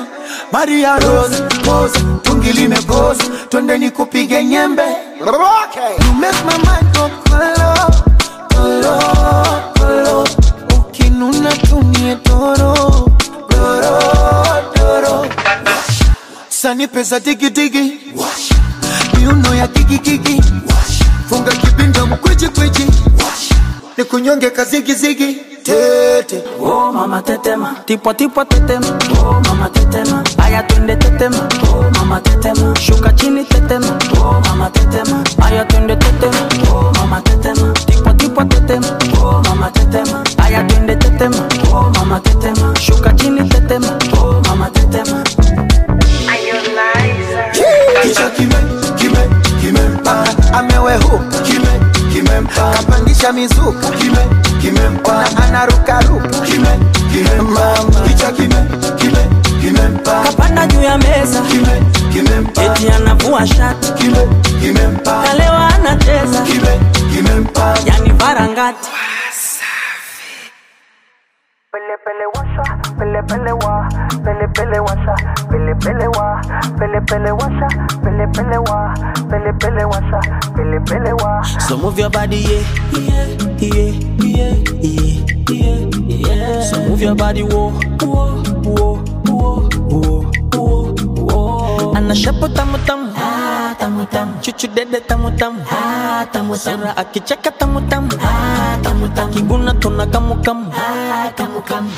E: Maria Rose pose tungi limegoza twende nikupige nyembe. Okay. You make my mind go kolo pesa digi digi miuno ya kiki funga kibinda mkwichi kwichi nikunyonge kazigizigi tete. Oh mama tetema. Tipo tipo tetema. Oh mama tetema. Aya twende tetema. Oh mama tetema. Shuka chini tetema anavua shati. Kime kimempa kalewa anacheza. Kime kimempa yani varangati. Pele pele washa, pele pele wa, pele pele washa, pele pele wa, pele pele washa, pele pele wa, pele pele washa, pele pele wa. So move your body, yeah, yeah, yeah, yeah, yeah, yeah. So move your body, whoa, whoa, whoa, whoa, whoa, whoa, whoa. Tamu tamu, tamu tamu. Chuchu dede tamu tamu, ah tamu tamu. Sura akicheka tamu tamu, ah tamu tamu. Kibuna tuna kamu kamu, ah kamu kamu.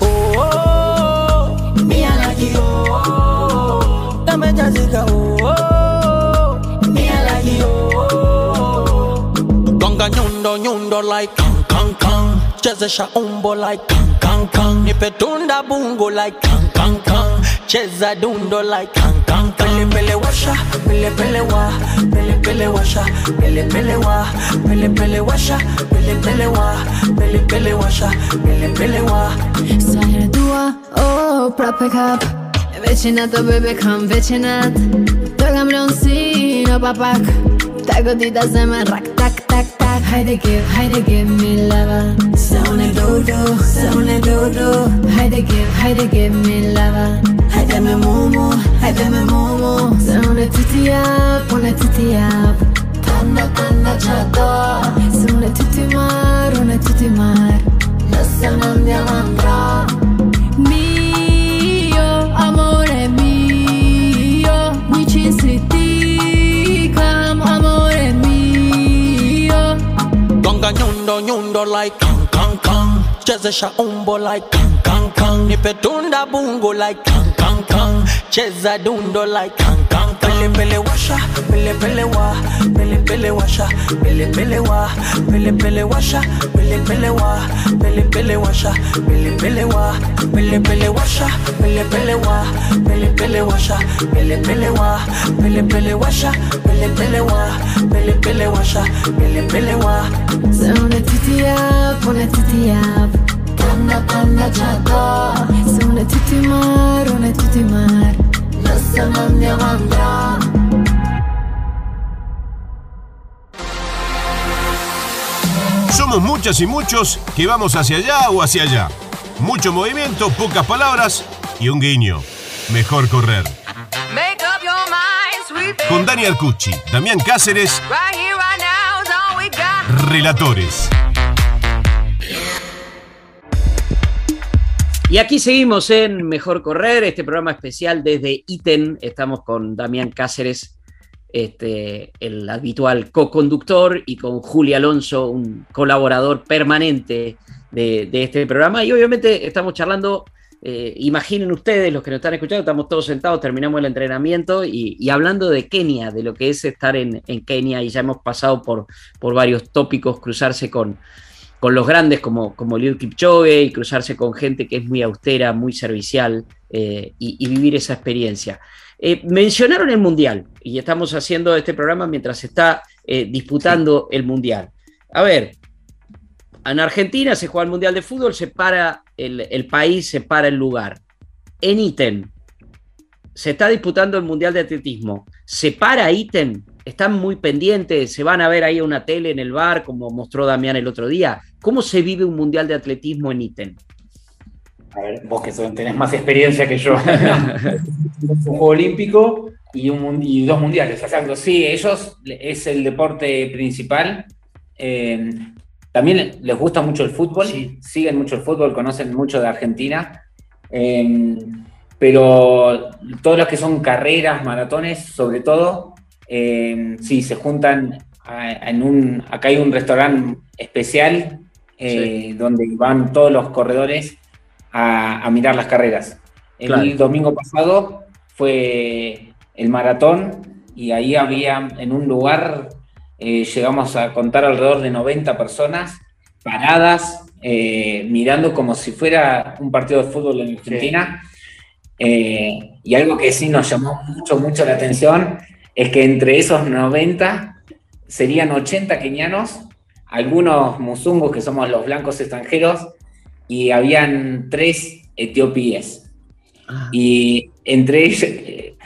E: Oh, oh, me I like you. Oh, oh. Dame jazika, oh, oh. me I like you. Oh, oh. Gonga nyundo nyundo like kang kang kang. Chezesha umbo like kang kang kang. Nipe tunda bungo like kang kang kang. Cheza dundo like kang. Pele pele washa, pele pele wa, pele pele washa, pele pele wa, pele pele washa, pele pele wa, pele pele washa, pele pele wa. Sajrë dua, oh, prapë kap. Vecinat, oh bebe, kam vecinat Të kam lënë si në papak. Ta godita zemën rak, tak, tak, tak. Hajde give, hajde give me lava. Se unë e do do, se unë e do do Hajde give, hajde give me lava Haipeme mumu, haipeme mumu. Sen ona titi yap, ona titi yap Tanda tanda chato. Sen ona titi mar, ona titi mar. Nasıl non yalan Mio, amore mio. Mi ci siticam, amore mio.
F: Gonga nyundo nyundo like Chezesha umbo like kang kang kang. Nipe tunda bungo like kang kang kang. Cheza dundo like kang kang kang.
E: Pele pele washa, pele pele wa, pele pele washa, pele pele wa, pele pele washa, pele pele wa, pele pele washa, pele pele wa, pele pele washa, pele pele wa, pele pele washa, pele pele wa, pele pele washa, pele pele wa, pele pele washa, pele pele wa. Se unë e mar, mar.
D: Somos muchas y muchos que vamos hacia allá o hacia allá. Mucho movimiento, pocas palabras y un guiño. Mejor correr.
G: Make up your mind, sweet
D: Con Dani Arcucci, Damián Cáceres,
G: Right
A: Y aquí seguimos en Mejor Correr, este programa especial desde ITEN. Estamos con Damián Cáceres, este, el habitual co-conductor, y con Julia Alonso, un colaborador permanente de, este programa. Y obviamente estamos charlando, eh, imaginen ustedes, los que nos están escuchando, estamos todos sentados, terminamos el entrenamiento y, y hablando de Kenia, de lo que es estar en, en Kenia, y ya hemos pasado por, por varios tópicos, cruzarse con con los grandes como, como Liu Kipchoge y cruzarse con gente que es muy austera, muy servicial eh, y, y, vivir esa experiencia. Eh, mencionaron el Mundial y estamos haciendo este programa mientras se está eh, disputando el Mundial. A ver, en Argentina se juega el Mundial de Fútbol, se para el, el país, se para el lugar. En ítem, se está disputando el Mundial de Atletismo, se para ítem, están muy pendientes, se van a ver ahí a una tele en el bar, como mostró Damián el otro día. ¿Cómo se vive un mundial de atletismo en ítem?
B: A ver, vos que tenés más experiencia que yo. [LAUGHS] un juego olímpico y, un, mun- y dos mundiales.
C: Exacto, sí, ellos es el deporte principal. Eh, también les gusta mucho el fútbol, siguen mucho el fútbol, conocen mucho de Argentina. Eh, pero todos los que son carreras, maratones, sobre todo, eh, sí, se juntan a- en un. Acá hay un restaurante especial eh, donde van todos los corredores a, a mirar las carreras. El
A: Claro.
C: domingo pasado fue el maratón y ahí había en un lugar, eh, llegamos a contar alrededor de 90 personas paradas, eh, mirando como si fuera un partido de fútbol en Argentina. Eh, y algo que sí nos llamó mucho, mucho la atención es que entre esos 90 serían 80 kenianos, algunos musungus que somos los blancos extranjeros, y habían tres etiopíes.
A: Ah,
C: Y entre ellos, eh,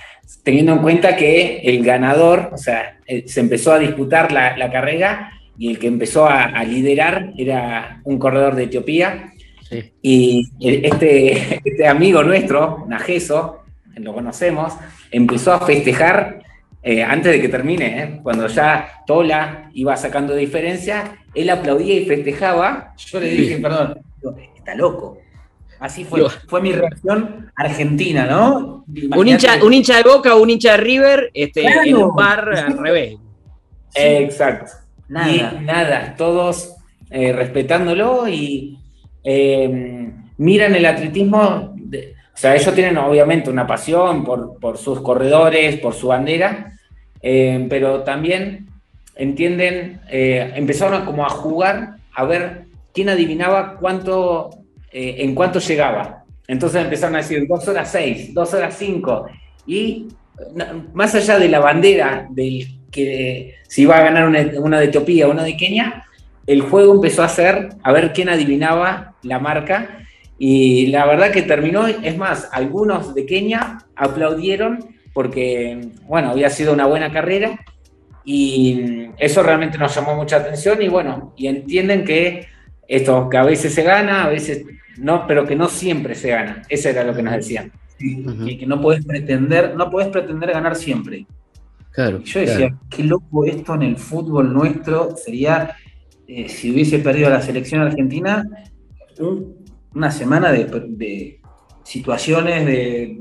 C: teniendo en cuenta que el ganador, o sea, eh, se empezó a disputar la, la carrera y el que empezó a, a liderar era un corredor de Etiopía.
A: Sí.
C: Y el- este, [LAUGHS] este amigo nuestro, Najeso, lo conocemos, empezó a festejar eh, antes de que termine, ¿eh? cuando ya Tola iba sacando diferencia, él aplaudía y festejaba. Yo le dije, perdón, está loco.
B: Así fue.
A: Yo-
B: Fue mi reacción argentina, ¿no?
A: Un hincha, un hincha de Boca o un hincha de River este,
B: Claro.
A: en un bar al revés.
C: Exacto.
B: Nada.
C: Y nada, todos eh, respetándolo y eh, miran el atletismo. de- o sea, ellos tienen obviamente una pasión por, por sus corredores, por su bandera, eh, pero también entienden, eh, empezaron como a jugar a ver quién adivinaba cuánto, eh, en cuánto llegaba. Entonces empezaron a decir 2 horas 6, 2 horas 5, y más allá de la bandera del que si iba a ganar una, una de Etiopía o una de Kenia, el juego empezó a ser a ver quién adivinaba la marca y la verdad que terminó, es más, algunos de Kenia aplaudieron porque, bueno, había sido una buena carrera y eso realmente nos llamó mucha atención y bueno, y entienden que esto, que a veces se gana, a veces no, pero que no siempre se gana. Eso era lo que nos decían.
B: que, no puedes pretender, no puedes pretender ganar siempre.
A: Claro.
B: yo decía, qué loco esto en el fútbol nuestro sería eh, si hubiese perdido la selección argentina, una semana de, situaciones de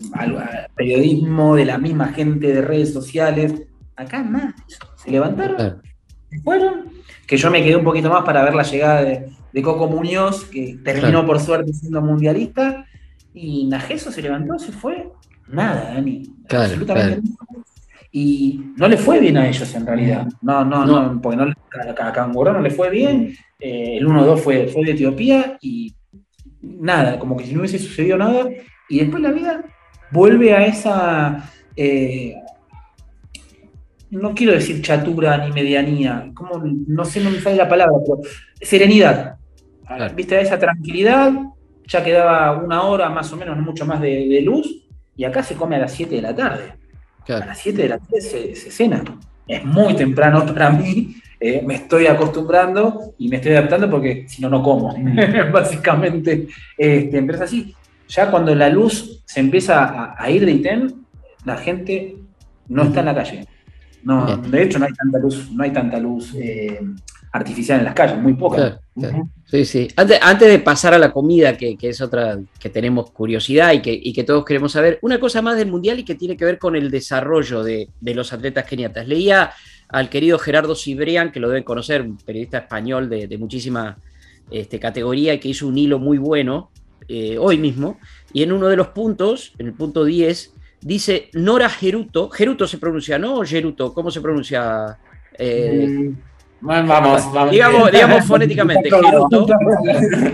B: periodismo, de la misma gente de redes sociales. Acá más, se levantaron, se fueron, que yo me quedé un poquito más para ver la llegada de, Coco Muñoz, que terminó por suerte siendo mundialista, y Najeso se levantó, se fue. Nada, Dani. absolutamente nada. Y no le fue bien a ellos en realidad. No, no, no, porque no, a Cangurá no le fue bien. Eh, el 1-2 fue, fue de Etiopía y nada, como que si no hubiese sucedido nada. Y después la vida vuelve a esa. Eh, no quiero decir chatura ni medianía, como, no sé, no me sale la palabra, pero serenidad. Viste, esa tranquilidad, ya quedaba una hora más o menos, no mucho más de, de luz, y acá se come a las 7 de la tarde. A las 7 de la tarde se, cena. Es muy temprano para mí, eh, me estoy acostumbrando y me estoy adaptando porque si no, no como. [LAUGHS] [LAUGHS] Básicamente, este, empieza así. Ya cuando la luz se empieza a, ir de ITEN, la gente no está en la calle. No, de hecho, no hay tanta luz, no hay tanta luz eh, artificial en las calles, muy poca.
A: Sí, sí. Antes, de pasar a la comida, que, es otra que tenemos curiosidad y que, todos queremos saber, una cosa más del Mundial y que tiene que ver con el desarrollo de, los atletas keniatas. Leía al querido Gerardo Cibrián, que lo deben conocer, un periodista español de, muchísima este, categoría y que hizo un hilo muy bueno eh, hoy mismo, y en uno de los puntos, en el punto 10, dice Nora Geruto, Geruto se pronuncia, ¿no? Geruto, ¿cómo se pronuncia? Eh,
C: mm. Vamos, [LAUGHS] vamos.
A: Digamos, fonéticamente,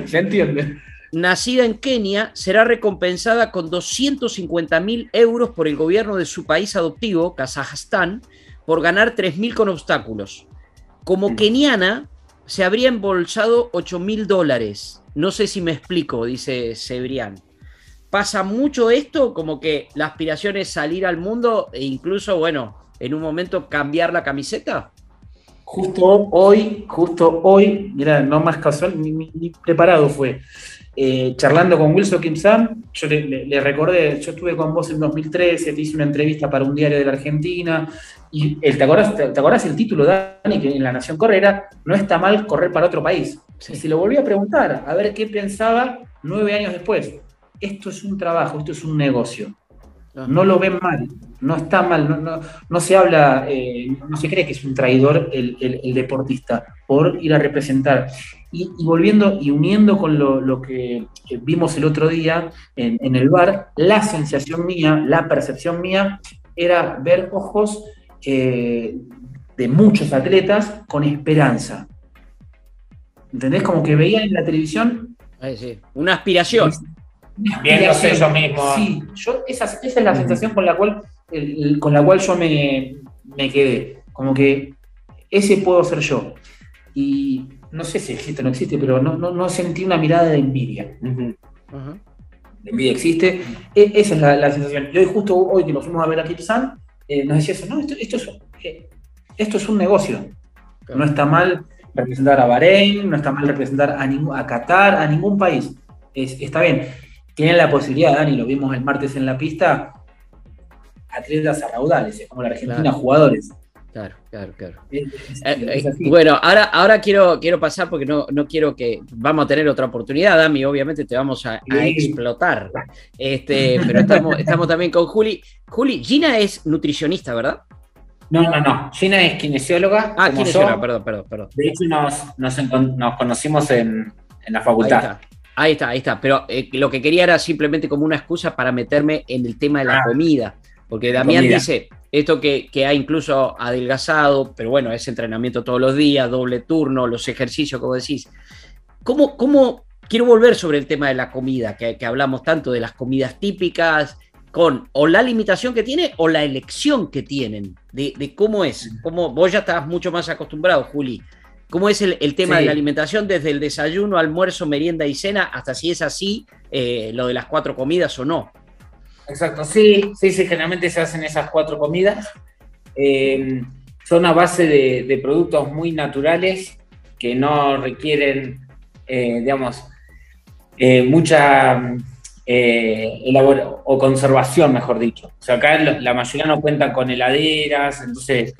B: Se entiende.
A: Nacida en Kenia, será recompensada con 250 mil euros por el gobierno de su país adoptivo, Kazajstán, por ganar 3.000 con obstáculos. Como keniana, se habría embolsado 8 mil dólares. No sé si me explico, dice Cebrián. ¿Pasa mucho esto? Como que la aspiración es salir al mundo e incluso, bueno, en un momento cambiar la camiseta?
B: Justo hoy, justo hoy, mira, no más casual, ni, preparado fue. Eh, charlando con Wilson Kim Sam, yo le, recordé, yo estuve con vos en 2013, te hice una entrevista para un diario de la Argentina, y el, ¿te, acordás, el título, Dani, que en La Nación Correra no está mal correr para otro país? Y se lo volví a preguntar, a ver qué pensaba nueve años después. Esto es un trabajo, esto es un negocio. No lo ven mal, no está mal, no, se habla, eh, no se cree que es un traidor el, deportista por ir a representar. Y, volviendo y uniendo con lo, que vimos el otro día en, el bar, la sensación mía, la percepción mía, era ver ojos eh, de muchos atletas con esperanza. ¿Entendés? Como que veían en la televisión.
A: Una aspiración
C: viéndose eso mismo.
B: Sí, yo, esa, es la sensación con la cual, con la cual yo me, quedé. Como que ese puedo ser yo. Y no sé si existe o no existe, pero no, no, sentí una mirada de envidia. La envidia existe. E, esa es la, sensación. Y hoy, justo hoy que nos fuimos a ver a Kipsan, eh, nos decía eso, no, esto, es, eh, esto es un negocio. No está mal representar a Bahrein, no está mal representar a, a Qatar, a ningún país. está bien tienen la posibilidad, Dani, lo vimos el martes en la pista, atletas a raudales, como la Argentina, jugadores.
A: Claro, claro, claro. Eh, eh, bueno, ahora, ahora quiero, quiero pasar porque no, no quiero que. Vamos a tener otra oportunidad, Dami. Obviamente te vamos a, explotar. Este, pero estamos, estamos también con Juli. Juli, Gina es nutricionista, ¿verdad?
C: No, no, no. Gina es kinesióloga.
A: Ah, kinesióloga, perdón, perdón, perdón.
C: De hecho, nos, nos, conocimos en, en, la facultad.
A: Ahí está, ahí está. Pero eh, lo que quería era simplemente como una excusa para meterme en el tema de la ah. comida. Porque Damián dice, esto que, ha incluso adelgazado, pero bueno, es entrenamiento todos los días, doble turno, los ejercicios, como decís. ¿Cómo, cómo quiero volver sobre el tema de la comida, que, hablamos tanto de las comidas típicas, con o la limitación que tiene o la elección que tienen de, de cómo es. Cómo, vos ya estás mucho más acostumbrado, Juli. ¿Cómo es el, el tema
B: Sí.
A: de la alimentación desde el desayuno, almuerzo, merienda y cena hasta si es así, eh, lo de las cuatro comidas o no?
C: Exacto, sí, sí, sí, generalmente se hacen esas cuatro comidas. Eh, son a base de, de productos muy naturales que no requieren, eh, digamos, eh, mucha elabor- o conservación, mejor dicho. O sea, acá la mayoría no cuentan con heladeras, entonces,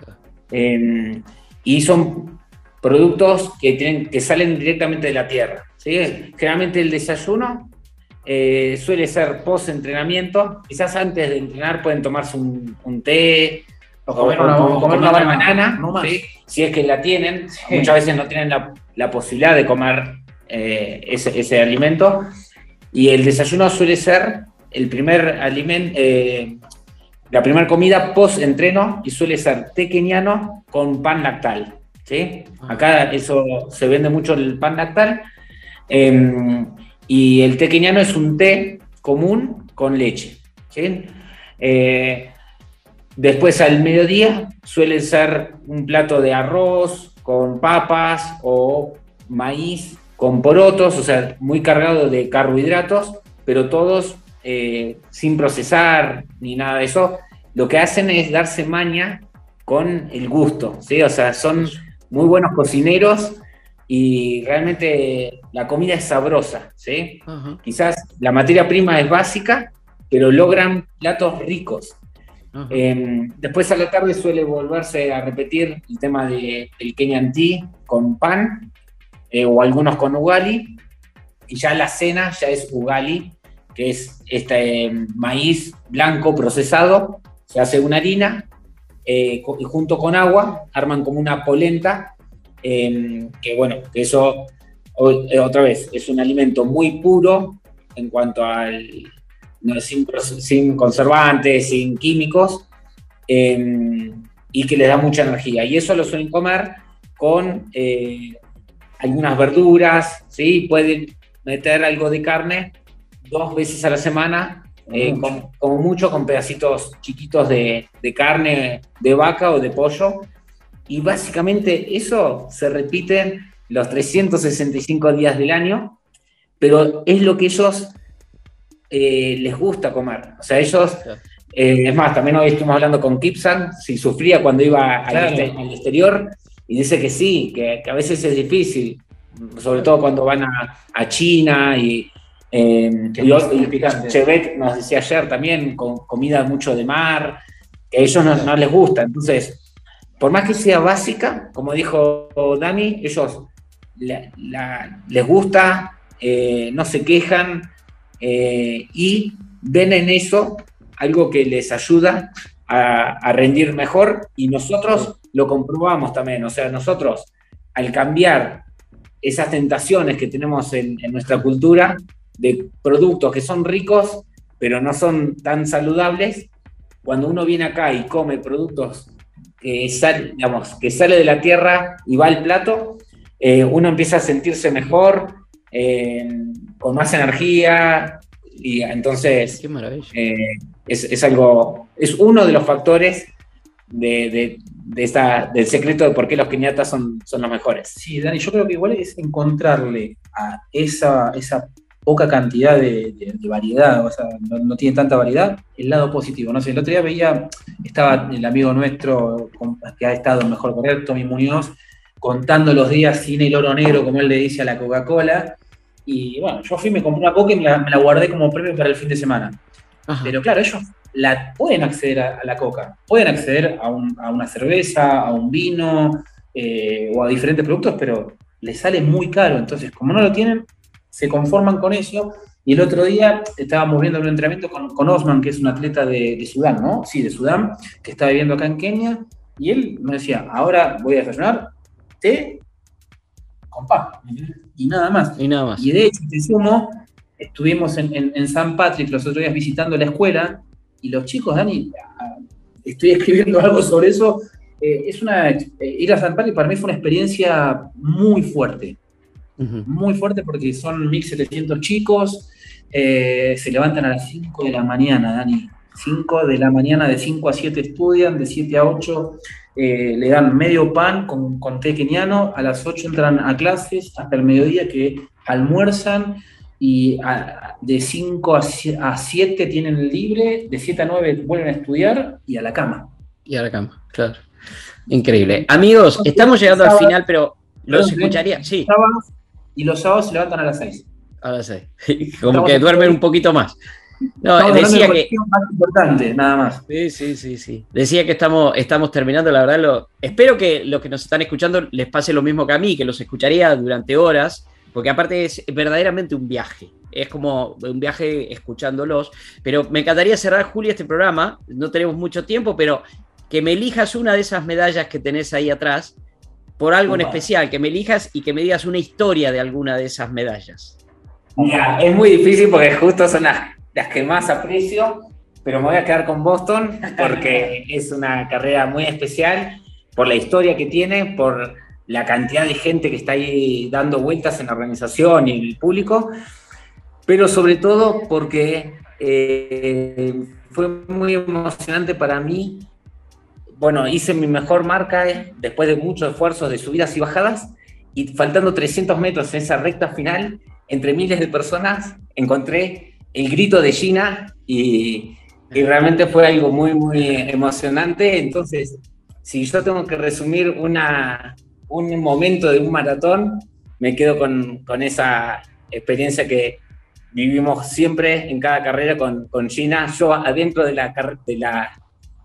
C: eh, y son productos que, tienen, que salen directamente de la tierra. ¿sí? Generalmente el desayuno eh, suele ser post-entrenamiento. Quizás antes de entrenar pueden tomarse un, un té
B: O comer una-
C: o-
B: comer una banana,
C: banana,
B: no más.
C: ¿sí? si es que la tienen.
B: Sí.
C: Muchas veces no tienen la, la posibilidad de comer eh, ese, ese alimento. Y el desayuno suele ser el primer alimento, la primera comida post-entreno y suele ser té keniano con pan lactal. Acá eso se vende mucho el pan lactal. eh, y el té keniano es un té común con leche. ¿sí? Eh, después al mediodía suele ser un plato de arroz con papas o maíz con porotos, o sea, muy cargado de carbohidratos, pero todos eh, sin procesar ni nada de eso. Lo que hacen es darse maña con el gusto, ¿sí? O sea, son muy buenos cocineros y realmente la comida es sabrosa, ¿sí?
A: Ajá,
C: Quizás la materia prima es básica, pero logran platos ricos.
A: ajá.
C: Eh, después a la tarde suele volverse a repetir el tema de, del Kenyan Tea con pan eh, o algunos con ugali. Y ya la cena ya es ugali, que es este eh, maíz blanco procesado. Se hace una harina eh, y junto con agua arman como una polenta. eh, que bueno, que eso eh, otra vez es un alimento muy puro en cuanto al no, sin, sin conservantes, sin químicos, eh, y que les da mucha energía. Y eso lo suelen comer con eh, algunas verduras, ¿sí? Pueden meter algo de carne dos veces a la semana, eh, con- como mucho con pedacitos chiquitos de, de carne de vaca o de pollo. Y básicamente eso se repite los 365 días del año, pero es lo que ellos eh, les gusta comer. O sea, ellos, eh, es más, también hoy estuvimos hablando con Kipsan, si sufría cuando iba al,
B: Claro.
C: este- al exterior, y dice que sí, que, que a veces es difícil, sobre todo cuando van a, a China y... eh,
B: Que
C: y
B: picante.
C: Chevet nos decía ayer también, con comida mucho de mar, que a ellos no, no les gusta. Entonces, por más que sea básica, como dijo Dani, ellos la- la- les gusta, eh, no se quejan eh, y ven en eso algo que les ayuda a, a rendir mejor y nosotros lo comprobamos también. O sea, nosotros al cambiar esas tentaciones que tenemos en, en nuestra cultura de productos que son ricos pero no son tan saludables, cuando uno viene acá y come productos que, sal- digamos, que sale de la tierra y va al plato, eh, uno empieza a sentirse mejor, eh, con más energía, y entonces
A: Qué maravilla.
C: eh, es, es algo, es uno de los factores de, de- de esta, del secreto de por qué los keniatas son, son los mejores.
B: Sí, Dani, yo creo que igual es encontrarle a esa, esa poca cantidad de, de- de variedad, o sea, no, no tiene tanta variedad, el lado positivo. No sé, el otro día veía, estaba el amigo nuestro con- que ha estado en Mejor Correr, Tommy Muñoz, contando los días sin el oro negro, como él le dice a la Coca-Cola. Y bueno, yo fui, me compré una coca y me la, me la guardé como premio para el fin de semana.
A: Ajá.
B: Pero claro, ellos la, pueden acceder a, a la coca, pueden acceder a, un- a una cerveza, a un vino eh, o a diferentes productos, pero les sale muy caro. Entonces, como no lo tienen, se conforman con eso. Y el otro día estábamos viendo un entrenamiento con, con Osman, que es un atleta de, de Sudán, ¿no? Sí, de Sudán, que está viviendo acá en Kenia. Y él me decía, ahora voy a desayunar té con papa. Y nada más.
A: Y nada más.
B: Y de hecho, te sumo, estuvimos en, en, en San Patrick los otros días visitando la escuela y los chicos, Dani, ah, estoy escribiendo [LAUGHS] algo sobre eso. eh, es una, eh, ir a San Patrick para mí fue una experiencia muy fuerte, Muy fuerte porque son 1700 chicos, eh, se levantan a las 5 de la mañana, Dani. 5 de la mañana, de 5 a 7 estudian, de 7 a 8 eh, le dan medio pan con, con té keniano, a las 8 entran a clases hasta el mediodía que almuerzan y de 5 a 7 tienen libre, de 7 a 9 vuelven a estudiar y a la cama.
A: Y a la cama, claro. Increíble. Amigos, estamos llegando al final, pero los escucharía. Sí.
B: Y los sábados se levantan a las 6.
A: A las 6. [LAUGHS] Como que duermen un poquito más. No, decía que.
B: Más importante, nada más.
A: Sí, sí, sí, sí. Decía que estamos, estamos terminando, la verdad. Lo, espero que los que nos están escuchando les pase lo mismo que a mí, que los escucharía durante horas, porque aparte es verdaderamente un viaje. Es como un viaje escuchándolos. Pero me encantaría cerrar, Julio, este programa. No tenemos mucho tiempo, pero que me elijas una de esas medallas que tenés ahí atrás por algo en especial, que me elijas y que me digas una historia de alguna de esas medallas.
C: Mira, es muy difícil porque justo son las, las que más aprecio, pero me voy a quedar con Boston porque [LAUGHS] es una carrera muy especial por la historia que tiene, por la cantidad de gente que está ahí dando vueltas en la organización y el público, pero sobre todo porque eh, fue muy emocionante para mí. Bueno, hice mi mejor marca eh, después de muchos esfuerzos de subidas y bajadas y faltando 300 metros en esa recta final, entre miles de personas, encontré el grito de Gina y, realmente fue algo muy, muy emocionante. Entonces, si yo tengo que resumir una, un momento de un maratón, me quedo con, con esa experiencia que vivimos siempre en cada carrera con, con Gina, yo adentro de, la, de, la,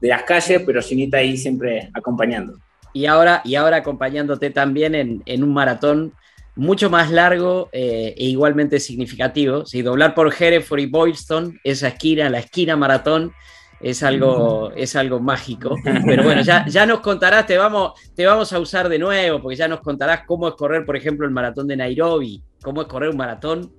C: de las calles, pero Ginita ahí siempre acompañando.
A: Y ahora, y ahora acompañándote también en, en un maratón mucho más largo eh, e igualmente significativo. Si doblar por Hereford y Boylston, esa esquina, la esquina maratón, es algo, es algo mágico. [LAUGHS] Pero bueno, ya, ya nos contarás, te vamos, te vamos a usar de nuevo, porque ya nos contarás cómo es correr, por ejemplo, el maratón de Nairobi, cómo es correr un maratón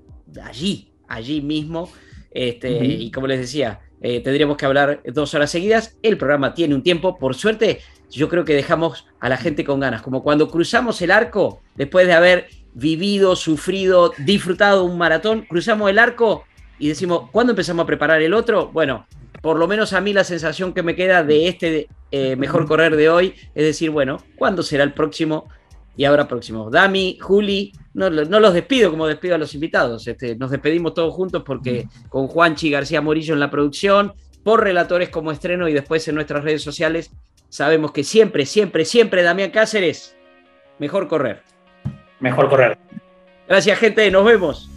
A: allí, allí mismo. Este, Y como les decía, eh, tendríamos que hablar dos horas seguidas. El programa tiene un tiempo, por suerte, yo creo que dejamos a la gente con ganas, como cuando cruzamos el arco, después de haber vivido, sufrido, disfrutado un maratón, cruzamos el arco y decimos, ¿cuándo empezamos a preparar el otro? Bueno, por lo menos a mí la sensación que me queda de este eh, mejor correr de hoy es decir, bueno, ¿cuándo será el próximo? Y ahora próximo. Dami, Juli, no, los despido como despido a los invitados. Este, nos despedimos todos juntos porque con Juanchi García Morillo en la producción, por relatores como estreno y después en nuestras redes sociales, sabemos que siempre, siempre, siempre Damián Cáceres, mejor correr
B: mejor correr.
A: Gracias, gente. Nos vemos.